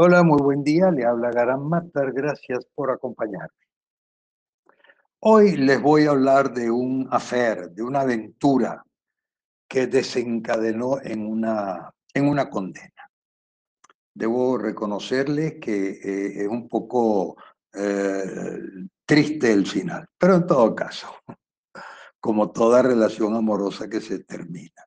Hola, muy buen día. Le habla Garam Matar. Gracias por acompañarme. Hoy les voy a hablar de un affair, de una aventura que desencadenó en una, en una condena. Debo reconocerle que eh, es un poco eh, triste el final, pero en todo caso, como toda relación amorosa que se termina.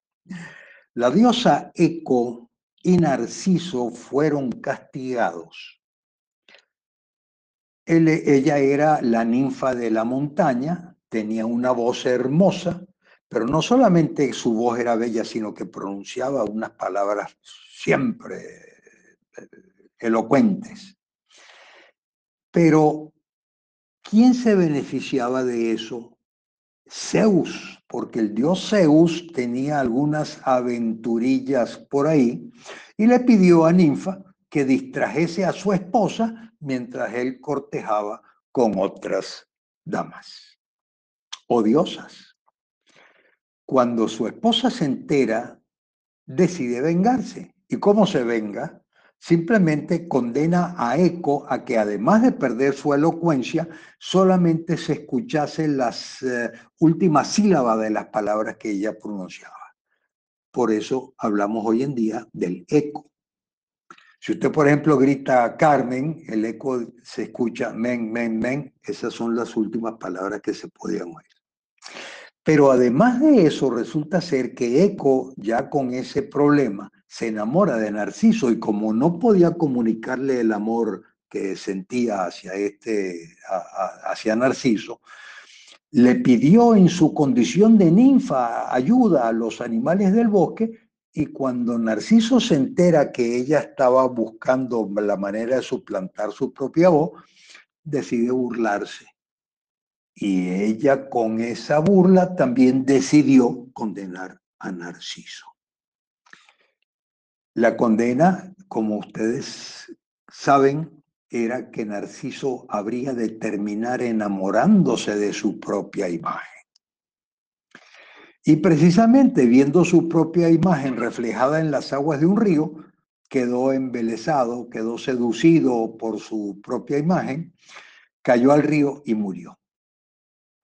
La diosa Eco y Narciso fueron castigados. ella era la ninfa de la montaña, tenía una voz hermosa, pero no solamente su voz era bella, sino que pronunciaba unas palabras siempre eh, elocuentes. Pero, ¿quién se beneficiaba de eso? Zeus, porque el dios Zeus tenía algunas aventurillas por ahí y le pidió a Ninfa que distrajese a su esposa mientras él cortejaba con otras damas o diosas. Cuando su esposa se entera, decide vengarse. ¿Y cómo se venga? Simplemente condena a Eco a que además de perder su elocuencia, solamente se escuchase las eh, últimas sílabas de las palabras que ella pronunciaba. Por eso hablamos hoy en día del eco. Si usted, por ejemplo, grita Carmen, el eco se escucha men, men, men. Esas son las últimas palabras que se podían oír. Pero además de eso, resulta ser que Eco, ya con ese problema, se enamora de Narciso y como no podía comunicarle el amor que sentía hacia, este, hacia Narciso, le pidió en su condición de ninfa ayuda a los animales del bosque y cuando Narciso se entera que ella estaba buscando la manera de suplantar su propia voz, decide burlarse y ella con esa burla también decidió condenar a Narciso. La condena, como ustedes saben, era que Narciso habría de terminar enamorándose de su propia imagen. Y precisamente viendo su propia imagen reflejada en las aguas de un río, quedó embelesado, quedó seducido por su propia imagen, cayó al río y murió.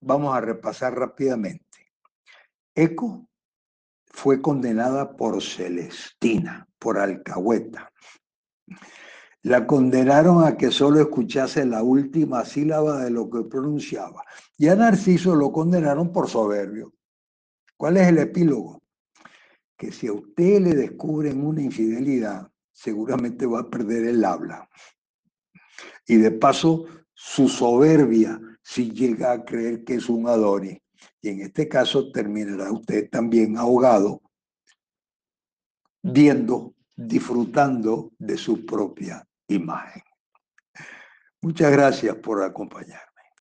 Vamos a repasar rápidamente. Eco fue condenada por Celestina, por alcahueta. La condenaron a que solo escuchase la última sílaba de lo que pronunciaba. Y a Narciso lo condenaron por soberbio. ¿Cuál es el epílogo? Que si a usted le descubren una infidelidad, seguramente va a perder el habla. Y de paso, su soberbia si llega a creer que es un Adoni. Y en este caso terminará usted también ahogado, viendo, disfrutando de su propia imagen. Muchas gracias por acompañar.